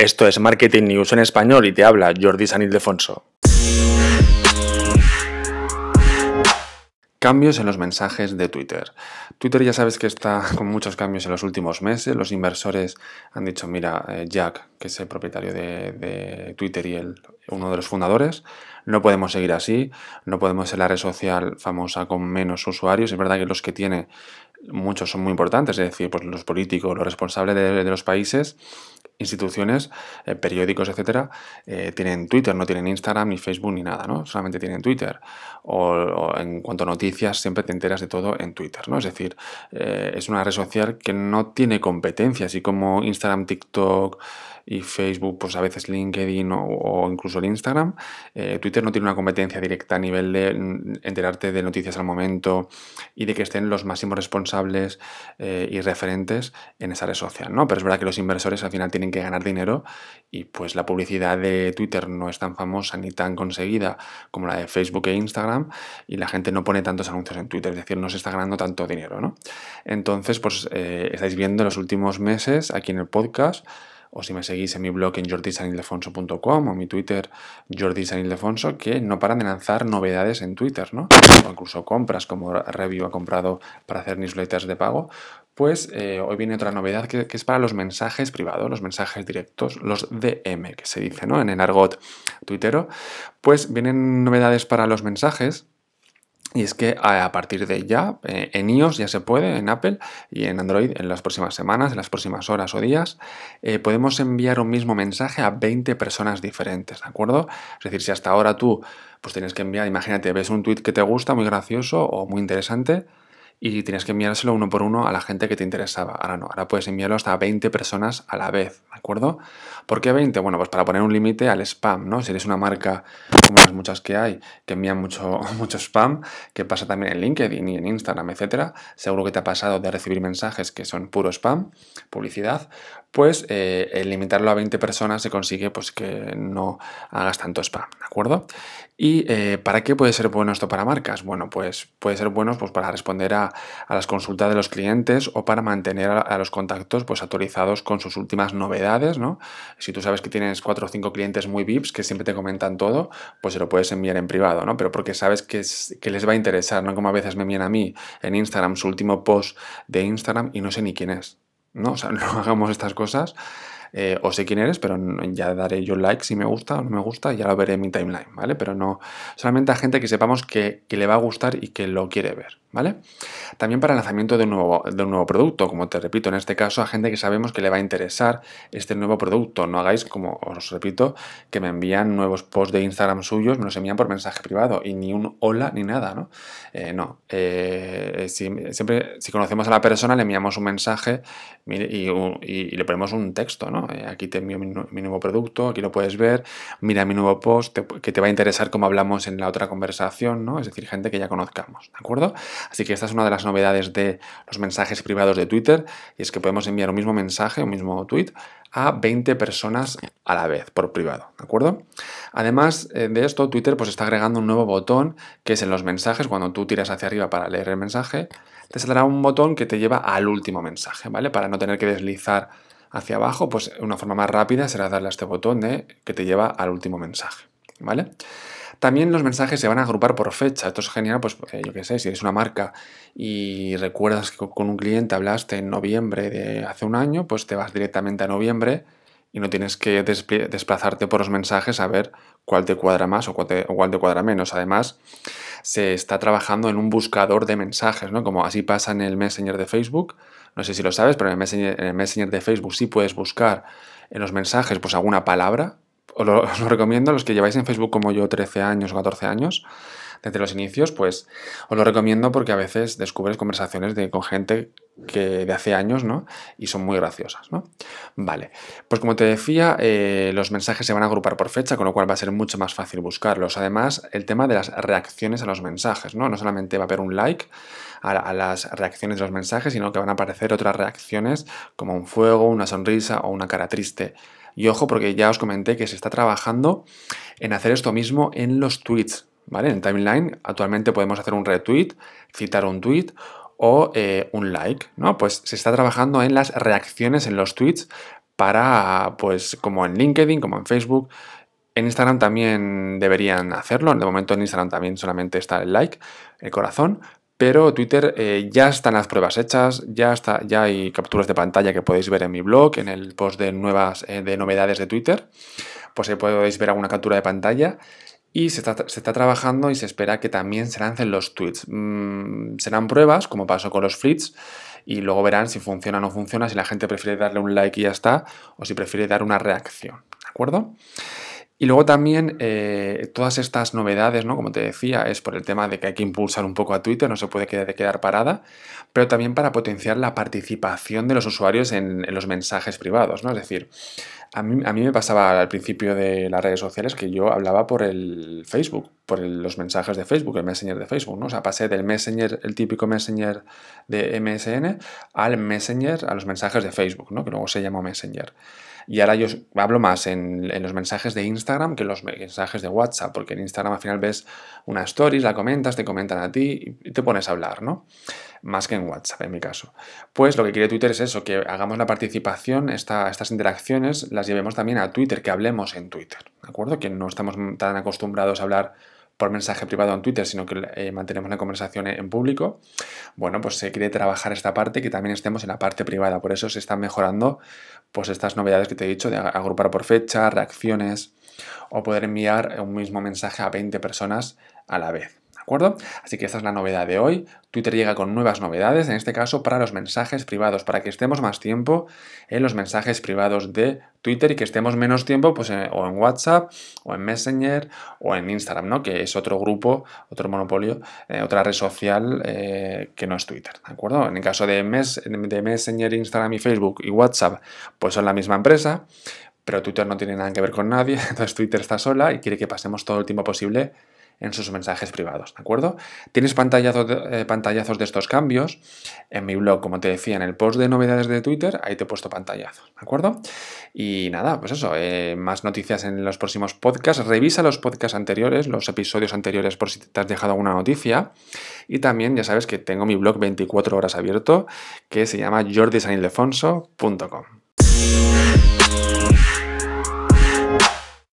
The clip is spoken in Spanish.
Esto es Marketing News en español y te habla Jordi San Ildefonso. Cambios en los mensajes de Twitter. Twitter ya sabes que está con muchos cambios en los últimos meses. Los inversores han dicho, mira, eh, Jack, que es el propietario de, Twitter y el, uno de los fundadores, no podemos seguir así, no podemos ser la red social famosa con menos usuarios. Es verdad que los que tiene muchos son muy importantes, es decir, pues los políticos, los responsables de, los países, instituciones, eh, periódicos, etcétera, eh, tienen Twitter, no tienen Instagram, ni Facebook, ni nada, ¿no? Solamente tienen Twitter. O, en cuanto a noticias, siempre te enteras de todo en Twitter, ¿no? Es decir, eh, es una red social que no tiene competencia, así como Instagram, TikTok, y Facebook, pues a veces LinkedIn o, incluso el Instagram. Twitter no tiene una competencia directa a nivel de enterarte de noticias al momento y de que estén los máximos responsables y referentes en esa red social, ¿no? Pero es verdad que los inversores al final tienen que ganar dinero y pues la publicidad de Twitter no es tan famosa ni tan conseguida como la de Facebook e Instagram y la gente no pone tantos anuncios en Twitter, es decir, no se está ganando tanto dinero, ¿no? Entonces, pues eh, estáis viendo en los últimos meses aquí en el podcast o si me seguís en mi blog en jordisanildefonso.com o mi Twitter jordisanildefonso, que no paran de lanzar novedades en Twitter, ¿no? O incluso compras, como Review ha comprado para hacer newsletters de pago. Pues eh, hoy viene otra novedad que, es para los mensajes privados, los mensajes directos, los DM, que se dice, ¿no? En el argot tuitero. Pues vienen novedades para los mensajes y es que a partir de ya, eh, en iOS ya se puede, en Apple y en Android en las próximas semanas, en las próximas horas o días, eh, podemos enviar un mismo mensaje a 20 personas diferentes, ¿de acuerdo? Es decir, si hasta ahora tú pues tienes que enviar, imagínate, ves un tweet que te gusta, muy gracioso o muy interesante, y tienes que enviárselo uno por uno a la gente que te interesaba. Ahora no, ahora puedes enviarlo hasta 20 personas a la vez, ¿de acuerdo? ¿Por qué 20? Bueno, pues para poner un límite al spam, ¿no? Si eres una marca como las muchas que hay, que envían mucho, mucho spam, que pasa también en LinkedIn y en Instagram, etcétera, seguro que te ha pasado de recibir mensajes que son puro spam, publicidad, pues eh, limitarlo a 20 personas se consigue pues que no hagas tanto spam, ¿de acuerdo? ¿Y eh, para qué puede ser bueno esto para marcas? Bueno, pues puede ser bueno pues, para responder a, las consultas de los clientes o para mantener a, los contactos pues, actualizados con sus últimas novedades, ¿no? Si tú sabes que tienes cuatro o cinco clientes muy VIPs que siempre te comentan todo, pues se lo puedes enviar en privado, ¿no? Pero porque sabes que, que les va a interesar, ¿no? Como a veces me envían a mí en Instagram su último post de Instagram y no sé ni quién es. ¿No? O sea, no hagamos estas cosas eh, o sé quién eres, pero ya daré yo like si me gusta o no me gusta, ya lo veré en mi timeline, ¿vale? Pero no, solamente a gente que sepamos que, le va a gustar y que lo quiere ver, ¿vale? También para el lanzamiento de un, nuevo, de un nuevo producto, como te repito, en este caso a gente que sabemos que le va a interesar este nuevo producto. No hagáis, como os repito, que me envían nuevos posts de Instagram suyos, me los envían por mensaje privado y ni un hola ni nada, ¿no? Eh, no. Eh, siempre, si conocemos a la persona, le enviamos un mensaje y, y le ponemos un texto, ¿no? Eh, aquí te envío mi, nuevo producto, aquí lo puedes ver, mira mi nuevo post que te va a interesar como hablamos en la otra conversación, ¿no? Es decir, gente que ya conozcamos, ¿de acuerdo? Así que esta es una de las novedades de los mensajes privados de Twitter y es que podemos enviar un mismo mensaje, un mismo tweet a 20 personas a la vez por privado, ¿de acuerdo? Además eh, de esto, Twitter pues está agregando un nuevo botón que es en los mensajes, cuando tú tiras hacia arriba para leer el mensaje, te saldrá un botón que te lleva al último mensaje, ¿vale? Para no tener que deslizar hacia abajo, pues una forma más rápida será darle a este botón que te lleva al último mensaje, ¿vale? También los mensajes se van a agrupar por fecha. Esto es genial, pues yo qué sé, si eres una marca y recuerdas que con un cliente hablaste en noviembre de hace un año, pues te vas directamente a noviembre y no tienes que desplazarte por los mensajes a ver cuál te cuadra más o cuál te, cuadra menos. Además, se está trabajando en un buscador de mensajes, ¿no? Como así pasa en el Messenger de Facebook. No sé si lo sabes, pero en el Messenger, de Facebook sí puedes buscar en los mensajes pues alguna palabra. Os lo, os lo recomiendo a los que lleváis en Facebook como yo 13 años o 14 años desde los inicios, pues os lo recomiendo porque a veces descubres conversaciones con gente que de hace años, ¿no? Y son muy graciosas, ¿no? Vale, pues como te decía, eh, los mensajes se van a agrupar por fecha, con lo cual va a ser mucho más fácil buscarlos. Además, el tema de las reacciones a los mensajes, ¿no? No solamente va a haber un like a las reacciones de los mensajes, sino que van a aparecer otras reacciones como un fuego, una sonrisa o una cara triste. Y ojo, porque ya os comenté que se está trabajando en hacer esto mismo en los tweets, ¿vale? En timeline actualmente podemos hacer un retweet, citar un tweet o eh, un like, ¿no? Pues se está trabajando en las reacciones en los tweets para, pues, como en LinkedIn, como en Facebook. En Instagram también deberían hacerlo. De momento en Instagram también solamente está el like, el corazón. Pero Twitter eh, ya están las pruebas hechas, ya, está, ya hay capturas de pantalla que podéis ver en mi blog, en el post de nuevas eh, de novedades de Twitter. Pues ahí podéis ver alguna captura de pantalla. Y se está, trabajando y se espera que también se lancen los tweets. Mm, serán pruebas, como pasó con los fleets, y luego verán si funciona o no funciona, si la gente prefiere darle un like y ya está, o si prefiere dar una reacción. ¿De acuerdo? Y luego también eh, todas estas novedades, ¿no? Como te decía, es por el tema de que hay que impulsar un poco a Twitter, no se puede quedar, parada, pero también para potenciar la participación de los usuarios en, los mensajes privados, ¿no? Es decir, a mí, a mí, me pasaba al principio de las redes sociales que yo hablaba por el Facebook, por los mensajes de Facebook, el Messenger de Facebook, ¿no? O sea, pasé del Messenger, el típico Messenger de MSN, al Messenger, a los mensajes de Facebook, ¿no? Que luego se llamó Messenger. Y ahora yo hablo más en, los mensajes de Instagram que en los mensajes de WhatsApp, porque en Instagram al final ves una story, la comentas, te comentan a ti y te pones a hablar, ¿no? Más que en WhatsApp, en mi caso. Pues lo que quiere Twitter es eso, que hagamos la participación, estas interacciones, las llevemos también a Twitter, que hablemos en Twitter, ¿de acuerdo? Que no estamos tan acostumbrados a hablar por mensaje privado en Twitter, sino que eh, mantenemos la conversación en público, bueno, pues se quiere trabajar esta parte que también estemos en la parte privada. Por eso se están mejorando pues estas novedades que te he dicho de agrupar por fecha, reacciones o poder enviar un mismo mensaje a 20 personas a la vez acuerdo? Así que esta es la novedad de hoy. Twitter llega con nuevas novedades, en este caso para los mensajes privados, para que estemos más tiempo en los mensajes privados de Twitter y que estemos menos tiempo pues, o en WhatsApp, o en Messenger, o en Instagram, ¿no? Que es otro grupo, otro monopolio, eh, otra red social eh, que no es Twitter, ¿de acuerdo? En el caso de, de Messenger, Instagram y Facebook y WhatsApp, pues son la misma empresa, pero Twitter no tiene nada que ver con nadie, entonces Twitter está sola y quiere que pasemos todo el tiempo posible en sus mensajes privados, ¿de acuerdo? Tienes pantallazos de, eh, pantallazos de estos cambios en mi blog, como te decía, en el post de novedades de Twitter, ahí te he puesto pantallazos, ¿de acuerdo? Y nada, pues eso, eh, más noticias en los próximos podcasts. Revisa los podcasts anteriores, los episodios anteriores por si te has dejado alguna noticia. Y también ya sabes que tengo mi blog 24 horas abierto que se llama jordisanildefonso.com.